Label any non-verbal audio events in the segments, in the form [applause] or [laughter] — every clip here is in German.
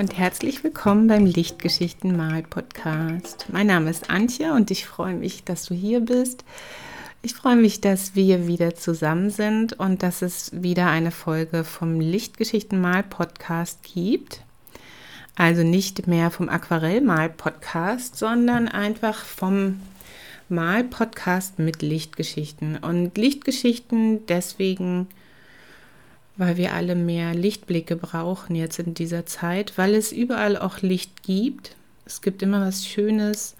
Und herzlich willkommen beim Lichtgeschichten Mal Podcast. Mein Name ist Antje und ich freue mich, dass du hier bist. Ich freue mich, dass wir wieder zusammen sind und dass es wieder eine Folge vom Lichtgeschichten Mal Podcast gibt. Also nicht mehr vom Aquarellmal Podcast, sondern einfach vom Mal Podcast mit Lichtgeschichten. Und Lichtgeschichten deswegen weil wir alle mehr Lichtblicke brauchen jetzt in dieser Zeit, weil es überall auch Licht gibt. Es gibt immer was Schönes,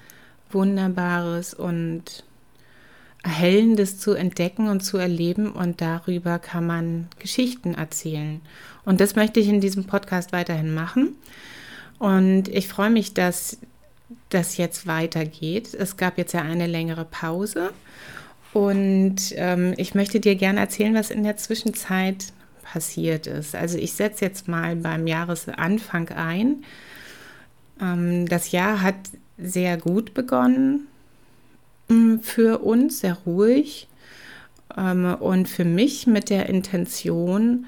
Wunderbares und Erhellendes zu entdecken und zu erleben und darüber kann man Geschichten erzählen. Und das möchte ich in diesem Podcast weiterhin machen. Und ich freue mich, dass das jetzt weitergeht. Es gab jetzt ja eine längere Pause und ähm, ich möchte dir gerne erzählen, was in der Zwischenzeit passiert ist. Also ich setze jetzt mal beim Jahresanfang ein. Ähm, das Jahr hat sehr gut begonnen mm, für uns, sehr ruhig ähm, und für mich mit der Intention,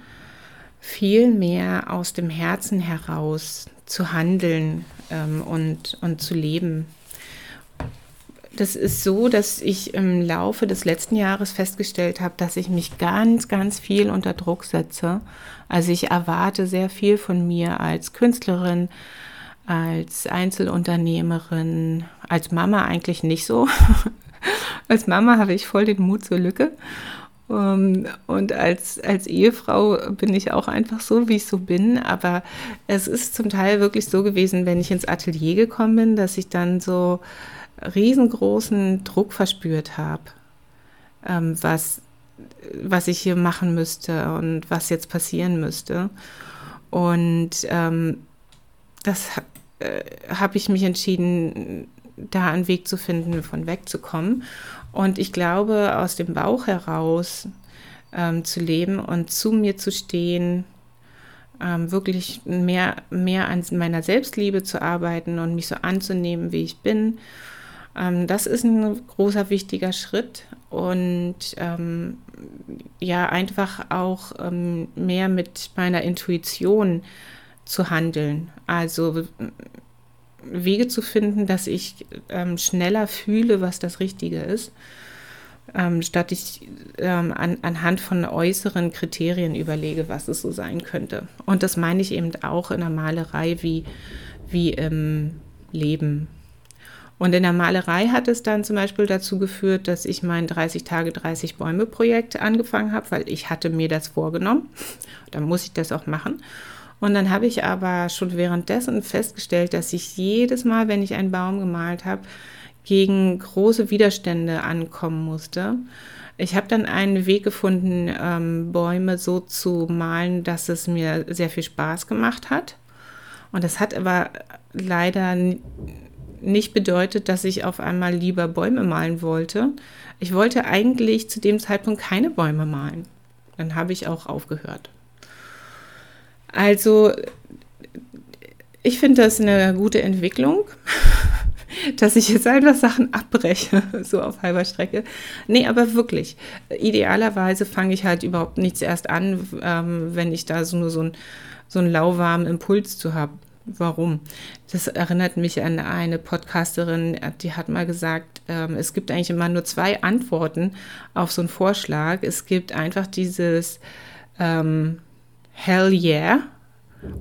viel mehr aus dem Herzen heraus zu handeln ähm, und, und zu leben das ist so, dass ich im Laufe des letzten Jahres festgestellt habe, dass ich mich ganz, ganz viel unter Druck setze. Also ich erwarte sehr viel von mir als Künstlerin, als Einzelunternehmerin, als Mama eigentlich nicht so. [laughs] als Mama habe ich voll den Mut zur Lücke. Ähm, und als, als Ehefrau bin ich auch einfach so, wie ich so bin. Aber es ist zum Teil wirklich so gewesen, wenn ich ins Atelier gekommen bin, dass ich dann so riesengroßen Druck verspürt habe, ähm, was, was ich hier machen müsste und was jetzt passieren müsste. Und ähm, das äh, habe ich mich entschieden, da einen Weg zu finden, von wegzukommen. Und ich glaube, aus dem Bauch heraus ähm, zu leben und zu mir zu stehen, ähm, wirklich mehr, mehr an meiner Selbstliebe zu arbeiten und mich so anzunehmen, wie ich bin ähm, das ist ein großer, wichtiger Schritt und ähm, ja, einfach auch ähm, mehr mit meiner Intuition zu handeln. Also Wege zu finden, dass ich ähm, schneller fühle, was das Richtige ist, ähm, statt ich ähm, an, anhand von äußeren Kriterien überlege, was es so sein könnte. Und das meine ich eben auch in der Malerei wie, wie im Leben. Und in der Malerei hat es dann zum Beispiel dazu geführt, dass ich mein 30 Tage 30 Bäume Projekt angefangen habe, weil ich hatte mir das vorgenommen. Dann muss ich das auch machen. Und dann habe ich aber schon währenddessen festgestellt, dass ich jedes Mal, wenn ich einen Baum gemalt habe, gegen große Widerstände ankommen musste. Ich habe dann einen Weg gefunden, ähm, Bäume so zu malen, dass es mir sehr viel Spaß gemacht hat. Und das hat aber leider nicht bedeutet, dass ich auf einmal lieber Bäume malen wollte. Ich wollte eigentlich zu dem Zeitpunkt keine Bäume malen. Dann habe ich auch aufgehört. Also, ich finde das eine gute Entwicklung, [laughs] dass ich jetzt einfach Sachen abbreche, [laughs] so auf halber Strecke. Nee, aber wirklich. Idealerweise fange ich halt überhaupt nichts erst an, ähm, wenn ich da so nur so, ein, so einen lauwarmen Impuls zu habe. Warum? Das erinnert mich an eine Podcasterin, die hat mal gesagt, ähm, es gibt eigentlich immer nur zwei Antworten auf so einen Vorschlag. Es gibt einfach dieses ähm, Hell yeah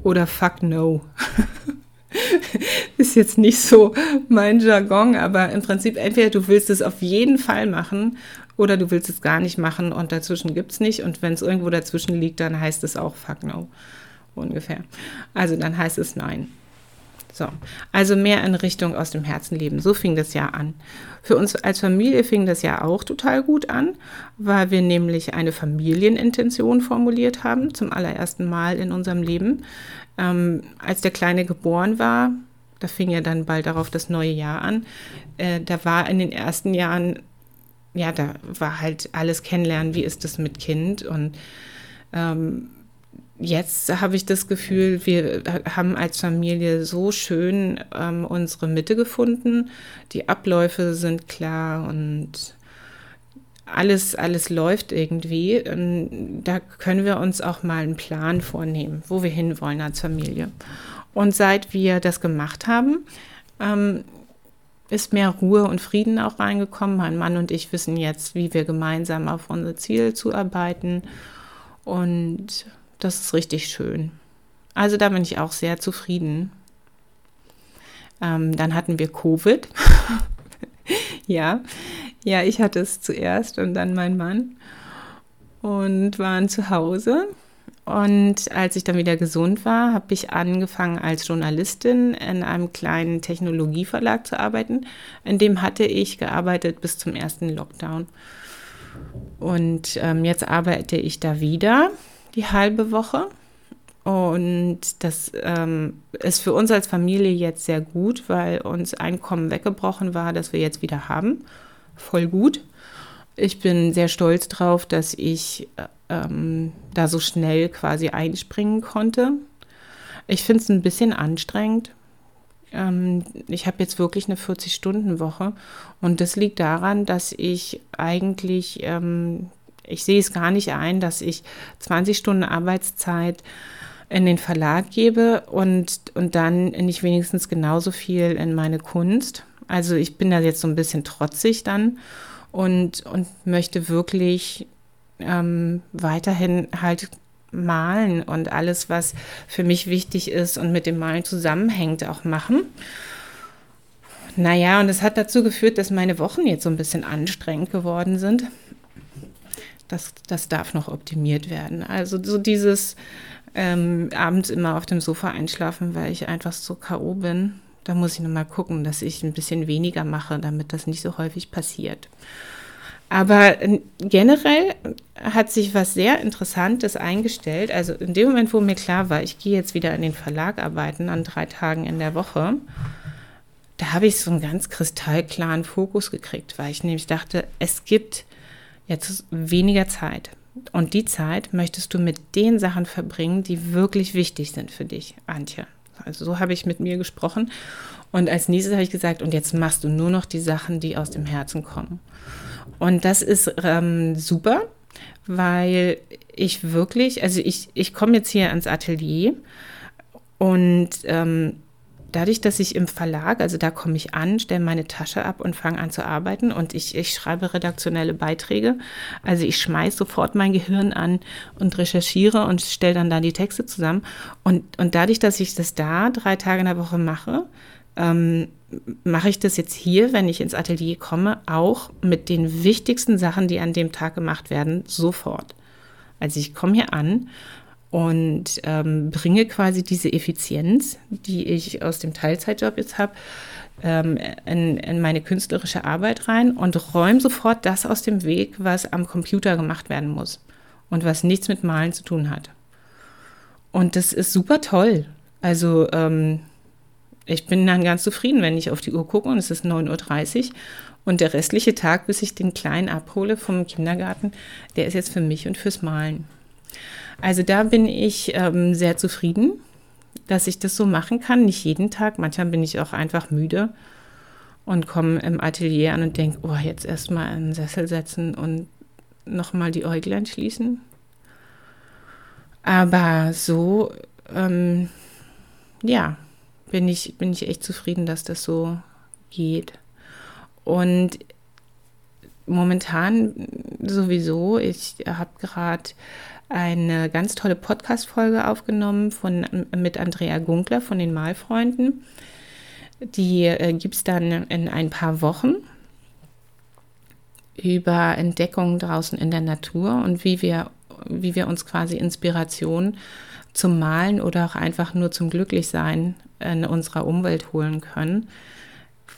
oder Fuck no. [laughs] Ist jetzt nicht so mein Jargon, aber im Prinzip entweder du willst es auf jeden Fall machen oder du willst es gar nicht machen und dazwischen gibt es nicht. Und wenn es irgendwo dazwischen liegt, dann heißt es auch Fuck no ungefähr. Also dann heißt es nein. So, also mehr in Richtung aus dem Herzen leben. So fing das Jahr an. Für uns als Familie fing das Jahr auch total gut an, weil wir nämlich eine Familienintention formuliert haben, zum allerersten Mal in unserem Leben. Ähm, als der Kleine geboren war, da fing ja dann bald darauf das neue Jahr an, äh, da war in den ersten Jahren, ja, da war halt alles kennenlernen, wie ist das mit Kind und ähm, jetzt habe ich das Gefühl, wir haben als Familie so schön ähm, unsere Mitte gefunden. Die Abläufe sind klar und alles, alles läuft irgendwie, ähm, da können wir uns auch mal einen Plan vornehmen, wo wir hinwollen als Familie. Und seit wir das gemacht haben, ähm, ist mehr Ruhe und Frieden auch reingekommen. Mein Mann und ich wissen jetzt, wie wir gemeinsam auf unser Ziel zuarbeiten. Und das ist richtig schön. Also da bin ich auch sehr zufrieden. Ähm, dann hatten wir Covid. [laughs] ja, ja, ich hatte es zuerst und dann mein Mann und waren zu Hause. Und als ich dann wieder gesund war, habe ich angefangen als Journalistin in einem kleinen Technologieverlag zu arbeiten. In dem hatte ich gearbeitet bis zum ersten Lockdown. Und ähm, jetzt arbeite ich da wieder die halbe Woche. Und das ähm, ist für uns als Familie jetzt sehr gut, weil uns Einkommen weggebrochen war, das wir jetzt wieder haben voll gut. Ich bin sehr stolz drauf, dass ich ähm, da so schnell quasi einspringen konnte. Ich finde es ein bisschen anstrengend. Ähm, ich habe jetzt wirklich eine 40-Stunden-Woche und das liegt daran, dass ich eigentlich, ähm, ich sehe es gar nicht ein, dass ich 20 Stunden Arbeitszeit in den Verlag gebe und, und dann nicht wenigstens genauso viel in meine Kunst. Also ich bin da jetzt so ein bisschen trotzig dann und, und möchte wirklich ähm, weiterhin halt malen und alles, was für mich wichtig ist und mit dem Malen zusammenhängt, auch machen. Naja, und es hat dazu geführt, dass meine Wochen jetzt so ein bisschen anstrengend geworden sind. Das, das darf noch optimiert werden. Also so dieses ähm, abends immer auf dem Sofa einschlafen, weil ich einfach so K.O. bin. Da muss ich nochmal gucken, dass ich ein bisschen weniger mache, damit das nicht so häufig passiert. Aber äh, generell hat sich was sehr Interessantes eingestellt. Also in dem Moment, wo mir klar war, ich gehe jetzt wieder in den Verlag arbeiten an drei Tagen in der Woche, da habe ich so einen ganz kristallklaren Fokus gekriegt, weil ich nämlich dachte, es gibt jetzt weniger Zeit. Und die Zeit möchtest du mit den Sachen verbringen, die wirklich wichtig sind für dich, Antje. Also so habe ich mit mir gesprochen. Und als nächstes habe ich gesagt, und jetzt machst du nur noch die Sachen, die aus dem Herzen kommen. Und das ist ähm, super, weil ich wirklich, also ich, ich komme jetzt hier ans Atelier und ähm, dadurch, dass ich im Verlag, also da komme ich an, stelle meine Tasche ab und fange an zu arbeiten und ich, ich schreibe redaktionelle Beiträge. Also ich schmeiße sofort mein Gehirn an und recherchiere und stelle dann da die Texte zusammen. Und, und dadurch, dass ich das da drei Tage in der Woche mache, ähm, mache ich das jetzt hier, wenn ich ins Atelier komme, auch mit den wichtigsten Sachen, die an dem Tag gemacht werden, sofort. Also ich komme hier an und ähm, bringe quasi diese Effizienz, die ich aus dem Teilzeitjob jetzt habe, ähm, in, in, meine künstlerische Arbeit rein und räume sofort das aus dem Weg, was am Computer gemacht werden muss und was nichts mit Malen zu tun hat. Und das ist super toll. Also ähm, ich bin dann ganz zufrieden, wenn ich auf die Uhr gucke und es ist 9.30 Uhr und der restliche Tag, bis ich den Kleinen abhole vom Kindergarten, der ist jetzt für mich und fürs Malen. Also da bin ich ähm, sehr zufrieden, dass ich das so machen kann. Nicht jeden Tag. Manchmal bin ich auch einfach müde und komme im Atelier an und denke, oh, jetzt erstmal einen Sessel setzen und nochmal die Äuglein schließen. Aber so, ähm, ja, bin ich, bin ich echt zufrieden, dass das so geht. Und momentan sowieso, ich habe gerade eine ganz tolle Podcast-Folge aufgenommen von, mit Andrea Gunkler von den Malfreunden. Die äh, gibt es dann in ein paar Wochen über Entdeckungen draußen in der Natur und wie wir, wie wir uns quasi Inspiration zum Malen oder auch einfach nur zum Glücklichsein in unserer Umwelt holen können.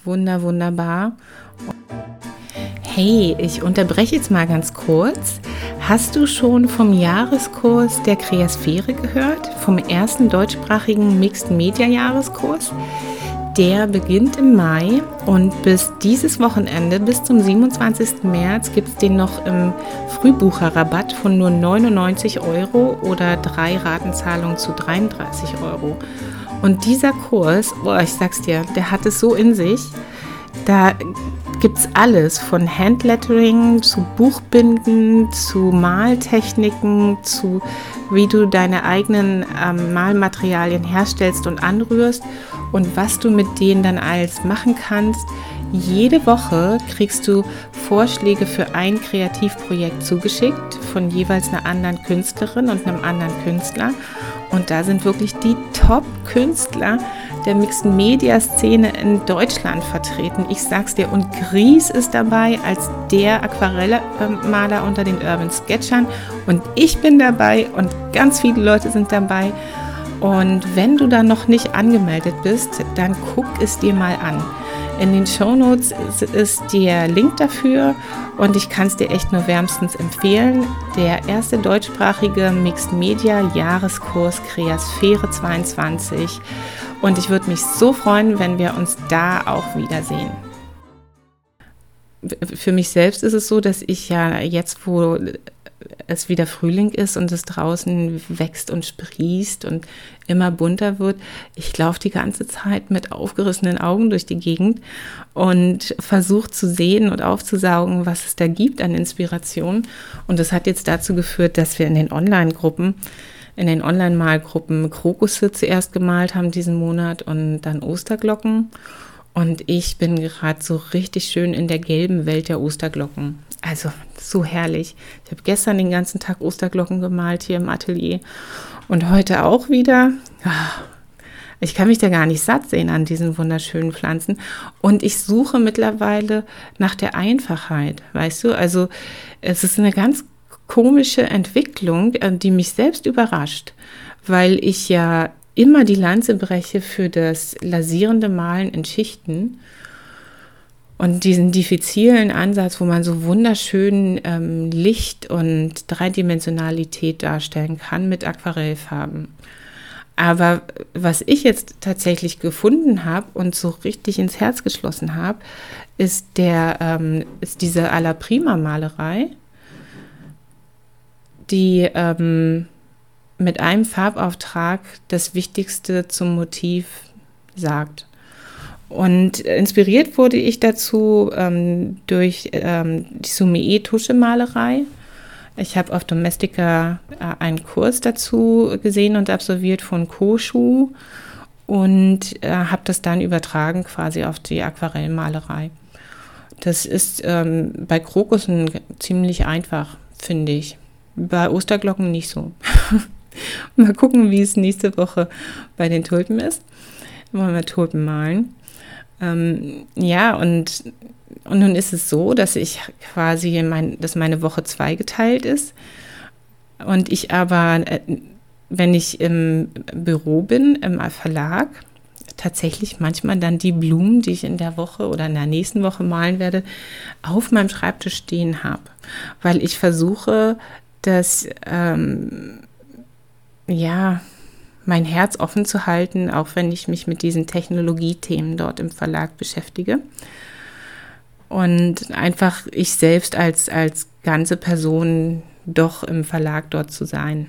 Wunder, wunderbar. Hey, ich unterbreche jetzt mal ganz kurz. Hast du schon vom Jahreskurs der Kreasphäre gehört? Vom ersten deutschsprachigen Mixed Media Jahreskurs? Der beginnt im Mai und bis dieses Wochenende, bis zum 27. März, gibt es den noch im Frühbucherrabatt von nur 99 Euro oder drei Ratenzahlungen zu 33 Euro. Und dieser Kurs, boah, ich sag's dir, der hat es so in sich. Da gibt es alles, von Handlettering zu Buchbinden, zu Maltechniken, zu wie du deine eigenen ähm, Malmaterialien herstellst und anrührst und was du mit denen dann alles machen kannst. Jede Woche kriegst du Vorschläge für ein Kreativprojekt zugeschickt von jeweils einer anderen Künstlerin und einem anderen Künstler. Und da sind wirklich die Top-Künstler der Mixed Media Szene in Deutschland vertreten. Ich sag's dir, und Gries ist dabei als der Aquarellmaler unter den Urban Sketchern. Und ich bin dabei und ganz viele Leute sind dabei. Und wenn du da noch nicht angemeldet bist, dann guck es dir mal an. In den Shownotes ist der Link dafür und ich kann es dir echt nur wärmstens empfehlen. Der erste deutschsprachige Mixed Media Jahreskurs Kreasphäre 22. Und ich würde mich so freuen, wenn wir uns da auch wiedersehen. Für mich selbst ist es so, dass ich ja jetzt, wo es wieder Frühling ist und es draußen wächst und sprießt und immer bunter wird. Ich laufe die ganze Zeit mit aufgerissenen Augen durch die Gegend und versuche zu sehen und aufzusaugen, was es da gibt an Inspiration. Und das hat jetzt dazu geführt, dass wir in den Online-Gruppen, in den Online-Malgruppen Krokusse zuerst gemalt haben diesen Monat und dann Osterglocken. Und ich bin gerade so richtig schön in der gelben Welt der Osterglocken. Also so herrlich. Ich habe gestern den ganzen Tag Osterglocken gemalt hier im Atelier und heute auch wieder. Ich kann mich da gar nicht satt sehen an diesen wunderschönen Pflanzen. Und ich suche mittlerweile nach der Einfachheit, weißt du? Also es ist eine ganz komische Entwicklung, äh, die mich selbst überrascht, weil ich ja immer die Lanze breche für das lasierende Malen in Schichten und diesen diffizilen Ansatz, wo man so wunderschön ähm, Licht und Dreidimensionalität darstellen kann mit Aquarellfarben. Aber was ich jetzt tatsächlich gefunden habe und so richtig ins Herz geschlossen habe, ist, ähm, ist diese Alla Prima Malerei, die ähm, mit einem Farbauftrag das Wichtigste zum Motiv sagt. Und inspiriert wurde ich dazu ähm, durch ähm, die Sumie Tuschemalerei. Ich habe auf Domestika äh, einen Kurs dazu gesehen und absolviert von Koshu und äh, habe das dann übertragen quasi auf die Aquarellmalerei. Das ist ähm, bei Krokussen ziemlich einfach, finde ich. Bei Osterglocken nicht so. [laughs] Mal gucken, wie es nächste Woche bei den Tulpen ist. Wollen wir Tulpen malen. Ähm, ja, und, und nun ist es so, dass ich quasi, mein, dass meine Woche zweigeteilt ist und ich aber, äh, wenn ich im Büro bin, im Verlag, tatsächlich manchmal dann die Blumen, die ich in der Woche oder in der nächsten Woche malen werde, auf meinem Schreibtisch stehen habe, weil ich versuche, dass ähm, ja mein Herz offen zu halten, auch wenn ich mich mit diesen Technologiethemen dort im Verlag beschäftige. Und einfach ich selbst als, als ganze Person doch im Verlag dort zu sein.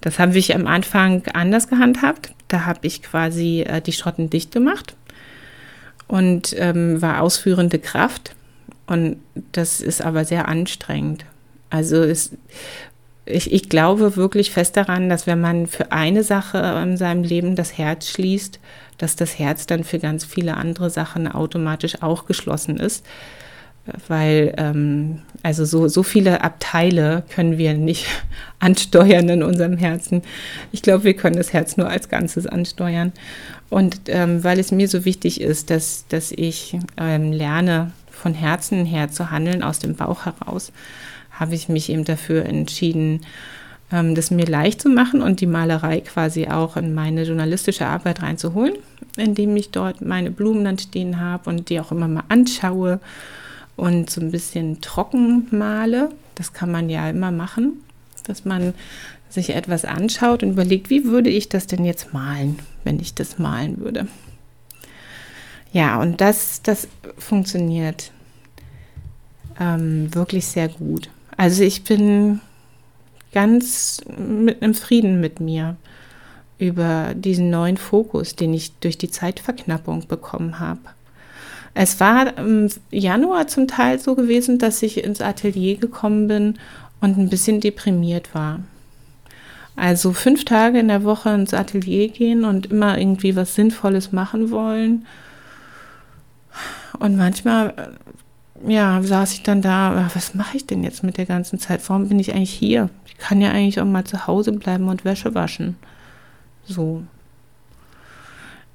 Das habe ich am Anfang anders gehandhabt. Da habe ich quasi äh, die Schrotten dicht gemacht und ähm, war ausführende Kraft. Und das ist aber sehr anstrengend. Also es ich, ich glaube wirklich fest daran, dass wenn man für eine Sache in seinem Leben das Herz schließt, dass das Herz dann für ganz viele andere Sachen automatisch auch geschlossen ist. Weil ähm, also so, so viele Abteile können wir nicht [laughs] ansteuern in unserem Herzen. Ich glaube, wir können das Herz nur als Ganzes ansteuern. Und ähm, weil es mir so wichtig ist, dass, dass ich ähm, lerne, von Herzen her zu handeln, aus dem Bauch heraus, habe ich mich eben dafür entschieden, ähm, das mir leicht zu machen und die Malerei quasi auch in meine journalistische Arbeit reinzuholen, indem ich dort meine Blumen dann stehen habe und die auch immer mal anschaue und so ein bisschen trocken male. Das kann man ja immer machen, dass man sich etwas anschaut und überlegt, wie würde ich das denn jetzt malen, wenn ich das malen würde. Ja, und das, das funktioniert ähm, wirklich sehr gut. Also ich bin ganz mit im Frieden mit mir über diesen neuen Fokus, den ich durch die Zeitverknappung bekommen habe. Es war im Januar zum Teil so gewesen, dass ich ins Atelier gekommen bin und ein bisschen deprimiert war. Also fünf Tage in der Woche ins Atelier gehen und immer irgendwie was Sinnvolles machen wollen. Und manchmal, ja, saß ich dann da, was mache ich denn jetzt mit der ganzen Zeit? Warum bin ich eigentlich hier? Ich kann ja eigentlich auch mal zu Hause bleiben und Wäsche waschen. So.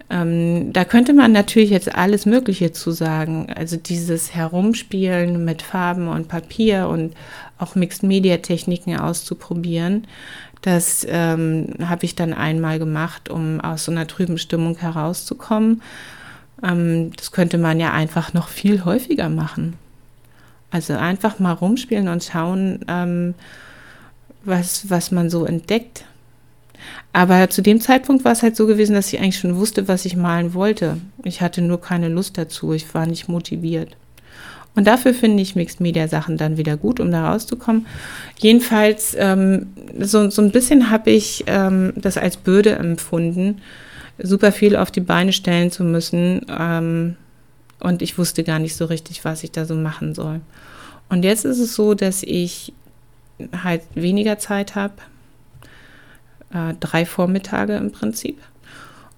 Ähm, da könnte man natürlich jetzt alles Mögliche zu sagen. Also dieses Herumspielen mit Farben und Papier und auch Mixed-Media-Techniken auszuprobieren. Das ähm, habe ich dann einmal gemacht, um aus so einer trüben Stimmung herauszukommen. Ähm, das könnte man ja einfach noch viel häufiger machen. Also einfach mal rumspielen und schauen, ähm, was, was man so entdeckt. Aber zu dem Zeitpunkt war es halt so gewesen, dass ich eigentlich schon wusste, was ich malen wollte. Ich hatte nur keine Lust dazu. Ich war nicht motiviert. Und dafür finde ich Mixed Media Sachen dann wieder gut, um da rauszukommen. Jedenfalls, ähm, so, so ein bisschen habe ich ähm, das als Bürde empfunden, super viel auf die Beine stellen zu müssen. Ähm, und ich wusste gar nicht so richtig, was ich da so machen soll. Und jetzt ist es so, dass ich halt weniger Zeit habe, äh, drei Vormittage im Prinzip.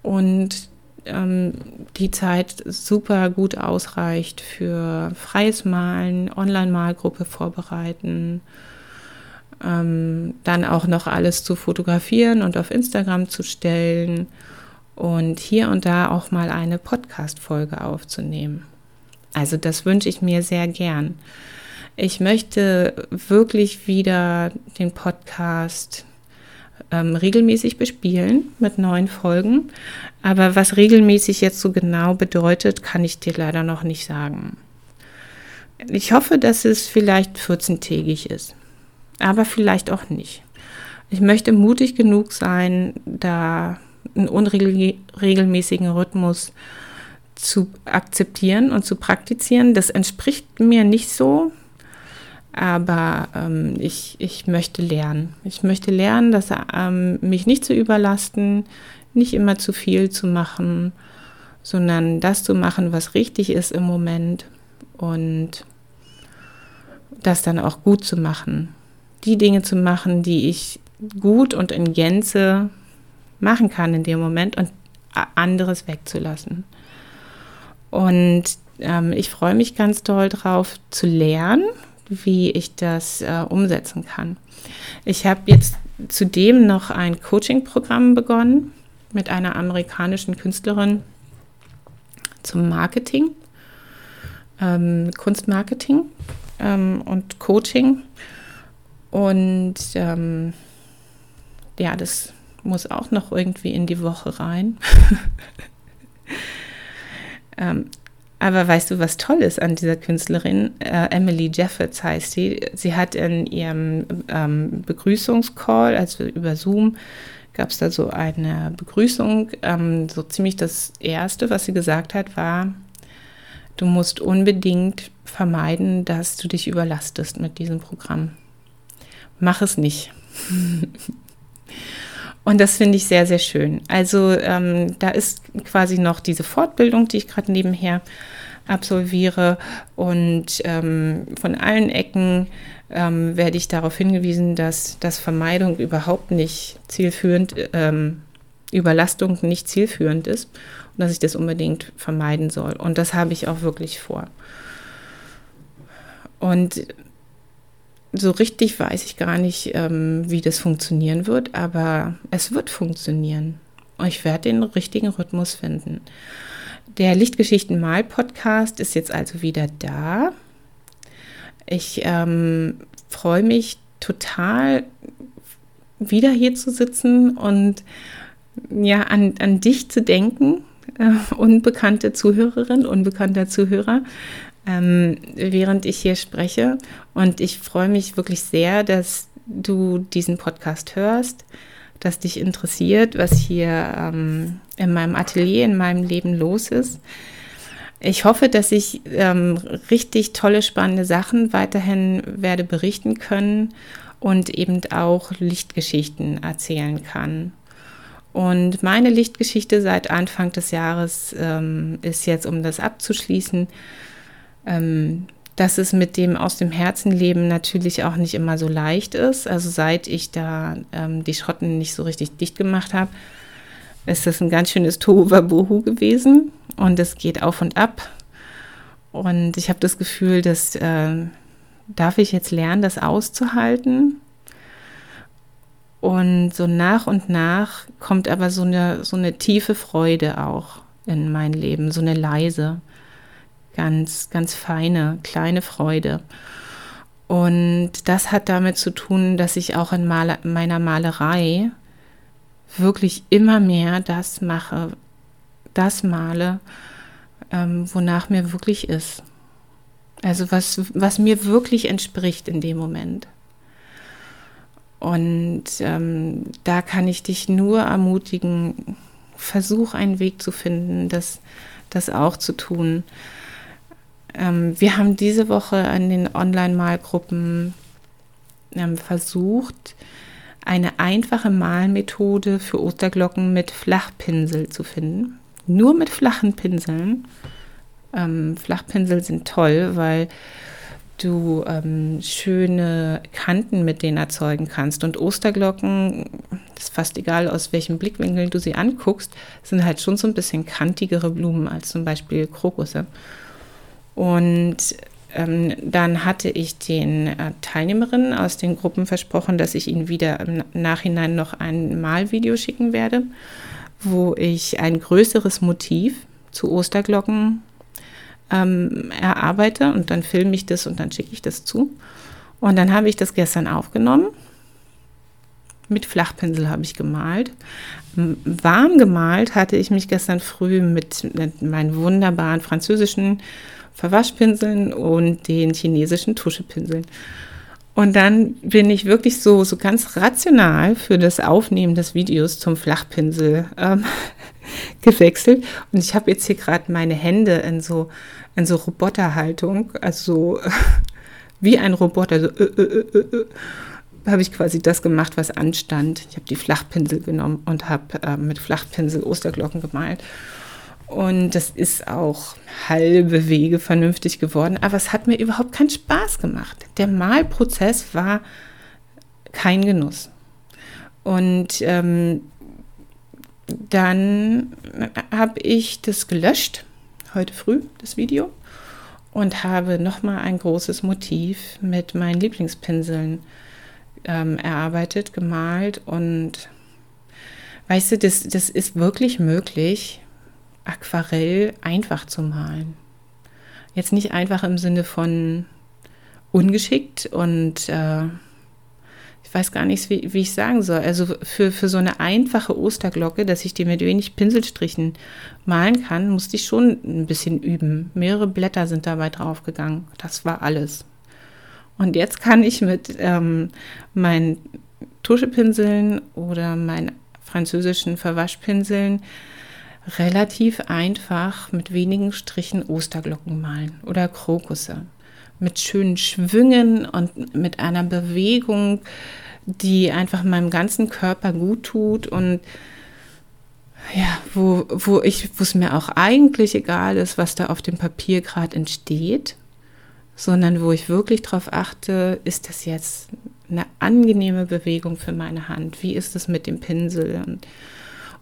Und ähm, die Zeit super gut ausreicht für freies Malen, Online-Malgruppe vorbereiten, ähm, dann auch noch alles zu fotografieren und auf Instagram zu stellen und hier und da auch mal eine Podcast-Folge aufzunehmen. Also das wünsche ich mir sehr gern. Ich möchte wirklich wieder den Podcast ähm, regelmäßig bespielen mit neuen Folgen. Aber was regelmäßig jetzt so genau bedeutet, kann ich dir leider noch nicht sagen. Ich hoffe, dass es vielleicht 14-tägig ist, aber vielleicht auch nicht. Ich möchte mutig genug sein, da einen unregelmäßigen Rhythmus zu akzeptieren und zu praktizieren. Das entspricht mir nicht so, aber ähm, ich, ich möchte lernen. Ich möchte lernen, dass ähm, mich nicht zu überlasten, nicht immer zu viel zu machen, sondern das zu machen, was richtig ist im Moment und das dann auch gut zu machen. Die Dinge zu machen, die ich gut und in Gänze machen kann in dem Moment und anderes wegzulassen. Und ähm, ich freue mich ganz doll drauf zu lernen, wie ich das äh, umsetzen kann. Ich habe jetzt zudem noch ein Coaching-Programm begonnen mit einer amerikanischen Künstlerin zum Marketing, ähm, Kunstmarketing ähm, und Coaching. Und ähm, ja, das muss auch noch irgendwie in die Woche rein. [laughs] ähm, aber weißt du, was toll ist an dieser Künstlerin? Äh, Emily Jeffords heißt sie. Sie hat in ihrem ähm, Begrüßungscall, also über Zoom, gab es da so eine Begrüßung. Ähm, so ziemlich das Erste, was sie gesagt hat, war, du musst unbedingt vermeiden, dass du dich überlastest mit diesem Programm. Mach es nicht. [laughs] Und das finde ich sehr, sehr schön. Also ähm, da ist quasi noch diese Fortbildung, die ich gerade nebenher absolviere. Und ähm, von allen Ecken ähm, werde ich darauf hingewiesen, dass, dass Vermeidung überhaupt nicht zielführend, ähm, Überlastung nicht zielführend ist und dass ich das unbedingt vermeiden soll. Und das habe ich auch wirklich vor. Und so richtig weiß ich gar nicht, ähm, wie das funktionieren wird, aber es wird funktionieren. Ich werde den richtigen Rhythmus finden. Der Lichtgeschichten Mal Podcast ist jetzt also wieder da. Ich ähm, freue mich total, wieder hier zu sitzen und ja, an, an dich zu denken, äh, unbekannte Zuhörerin, unbekannter Zuhörer, ähm, während ich hier spreche. Und ich freue mich wirklich sehr, dass du diesen Podcast hörst, dass dich interessiert, was hier ähm, in meinem Atelier, in meinem Leben los ist. Ich hoffe, dass ich ähm, richtig tolle, spannende Sachen weiterhin werde berichten können und eben auch Lichtgeschichten erzählen kann. Und meine Lichtgeschichte seit Anfang des Jahres ähm, ist jetzt, um das abzuschließen, ähm, dass es mit dem aus dem Herzen leben natürlich auch nicht immer so leicht ist. Also seit ich da ähm, die Schotten nicht so richtig dicht gemacht habe, ist das ein ganz schönes Tohuwabohu gewesen und es geht auf und ab. Und ich habe das Gefühl, dass äh, darf ich jetzt lernen, das auszuhalten und so nach und nach kommt aber so eine, so eine tiefe Freude auch in mein Leben, so eine leise, ganz, ganz feine, kleine Freude. Und das hat damit zu tun, dass ich auch in Maler, meiner Malerei wirklich immer mehr das mache, das male, ähm, wonach mir wirklich ist. Also was, was mir wirklich entspricht in dem Moment. Und ähm, da kann ich dich nur ermutigen, versuch einen Weg zu finden, das, das auch zu tun. Ähm, wir haben diese Woche an den Online-Malgruppen ähm, versucht, eine einfache Malmethode für Osterglocken mit Flachpinsel zu finden. Nur mit flachen Pinseln. Ähm, Flachpinsel sind toll, weil du ähm, schöne Kanten mit denen erzeugen kannst. Und Osterglocken, das ist fast egal, aus welchem Blickwinkel du sie anguckst, sind halt schon so ein bisschen kantigere Blumen als zum Beispiel Krokusse. Und ähm, dann hatte ich den äh, Teilnehmerinnen aus den Gruppen versprochen, dass ich ihnen wieder im Nachhinein noch ein Malvideo schicken werde, wo ich ein größeres Motiv zu Osterglocken ähm, erarbeite und dann filme ich das und dann schicke ich das zu. Und dann habe ich das gestern aufgenommen. Mit Flachpinsel habe ich gemalt. Warm gemalt hatte ich mich gestern früh mit, mit meinen wunderbaren französischen Verwaschpinseln und den chinesischen Tuschepinseln. Und dann bin ich wirklich so, so ganz rational für das Aufnehmen des Videos zum Flachpinsel ähm, [laughs] gewechselt. Und ich habe jetzt hier gerade meine Hände in so, in so Roboterhaltung, also [laughs] wie ein Roboter, so äh, äh, äh, äh, habe ich quasi das gemacht, was anstand. Ich habe die Flachpinsel genommen und habe äh, mit Flachpinsel Osterglocken gemalt. Und das ist auch halbe Wege vernünftig geworden, aber es hat mir überhaupt keinen Spaß gemacht. Der Malprozess war kein Genuss. Und ähm, dann habe ich das gelöscht, heute früh, das Video, und habe nochmal ein großes Motiv mit meinen Lieblingspinseln ähm, erarbeitet, gemalt. Und weißt du, das, das ist wirklich möglich, Aquarell einfach zu malen. Jetzt nicht einfach im Sinne von ungeschickt und äh, ich weiß gar nicht, wie, wie ich sagen soll. Also für, für so eine einfache Osterglocke, dass ich die mit wenig Pinselstrichen malen kann, musste ich schon ein bisschen üben. Mehrere Blätter sind dabei draufgegangen. Das war alles. Und jetzt kann ich mit ähm, meinen Tuschepinseln oder meinen französischen Verwaschpinseln relativ einfach mit wenigen Strichen Osterglocken malen oder Krokusse. Mit schönen Schwüngen und mit einer Bewegung, die einfach meinem ganzen Körper gut tut und ja, wo, wo ich, wo es mir auch eigentlich egal ist, was da auf dem Papier gerade entsteht, sondern wo ich wirklich darauf achte, ist das jetzt eine angenehme Bewegung für meine Hand? Wie ist es mit dem Pinsel? Und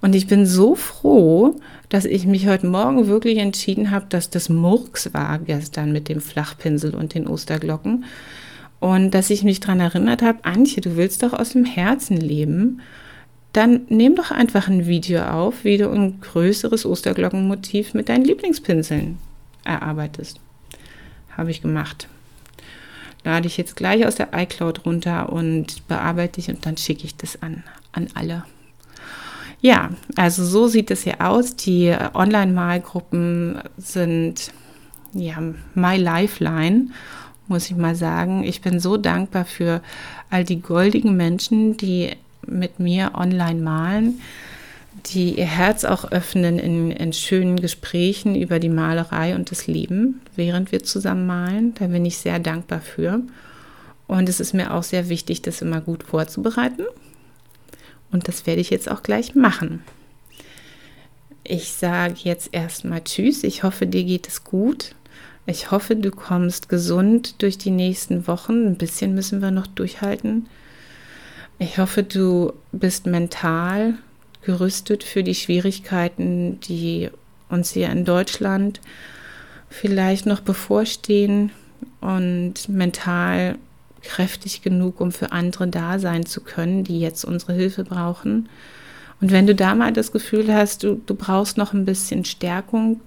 und ich bin so froh, dass ich mich heute Morgen wirklich entschieden habe, dass das Murks war gestern mit dem Flachpinsel und den Osterglocken. Und dass ich mich daran erinnert habe, Antje, du willst doch aus dem Herzen leben. Dann nimm doch einfach ein Video auf, wie du ein größeres Osterglockenmotiv mit deinen Lieblingspinseln erarbeitest. Habe ich gemacht. Lade ich jetzt gleich aus der iCloud runter und bearbeite ich und dann schicke ich das an, an alle. Ja, also so sieht es hier aus. Die Online-Malgruppen sind ja my Lifeline, muss ich mal sagen. Ich bin so dankbar für all die goldigen Menschen, die mit mir online malen, die ihr Herz auch öffnen in, in schönen Gesprächen über die Malerei und das Leben, während wir zusammen malen. Da bin ich sehr dankbar für. Und es ist mir auch sehr wichtig, das immer gut vorzubereiten Und das werde ich jetzt auch gleich machen. Ich sage jetzt erstmal Tschüss. Ich hoffe, dir geht es gut. Ich hoffe, du kommst gesund durch die nächsten Wochen. Ein bisschen müssen wir noch durchhalten. Ich hoffe, du bist mental gerüstet für die Schwierigkeiten, die uns hier in Deutschland vielleicht noch bevorstehen und mental kräftig genug, um für andere da sein zu können, die jetzt unsere Hilfe brauchen. Und wenn du da mal das Gefühl hast, du, du brauchst noch ein bisschen Stärkung,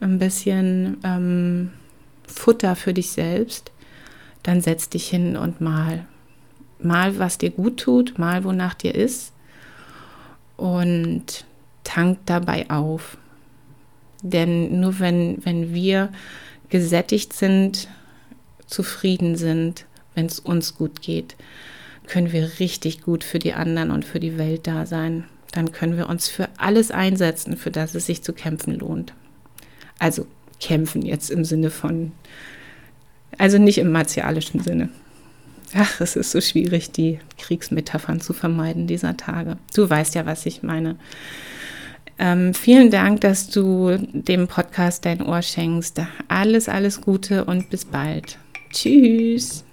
ein bisschen ähm, Futter für dich selbst, dann setz dich hin und mal. Mal, was dir gut tut, mal, wonach dir ist. Und tank dabei auf. Denn nur wenn, wenn wir gesättigt sind, zufrieden sind, wenn es uns gut geht, können wir richtig gut für die anderen und für die Welt da sein. Dann können wir uns für alles einsetzen, für das es sich zu kämpfen lohnt. Also kämpfen jetzt im Sinne von, also nicht im martialischen Sinne. Ach, es ist so schwierig, die Kriegsmetaphern zu vermeiden dieser Tage. Du weißt ja, was ich meine. Ähm, vielen Dank, dass du dem Podcast dein Ohr schenkst. Alles, alles Gute und bis bald. Tschüss.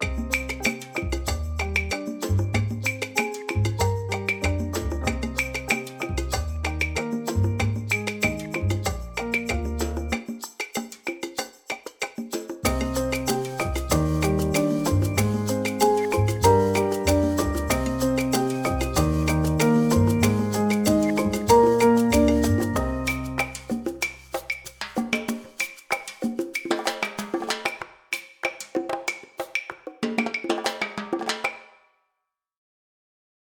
Bye.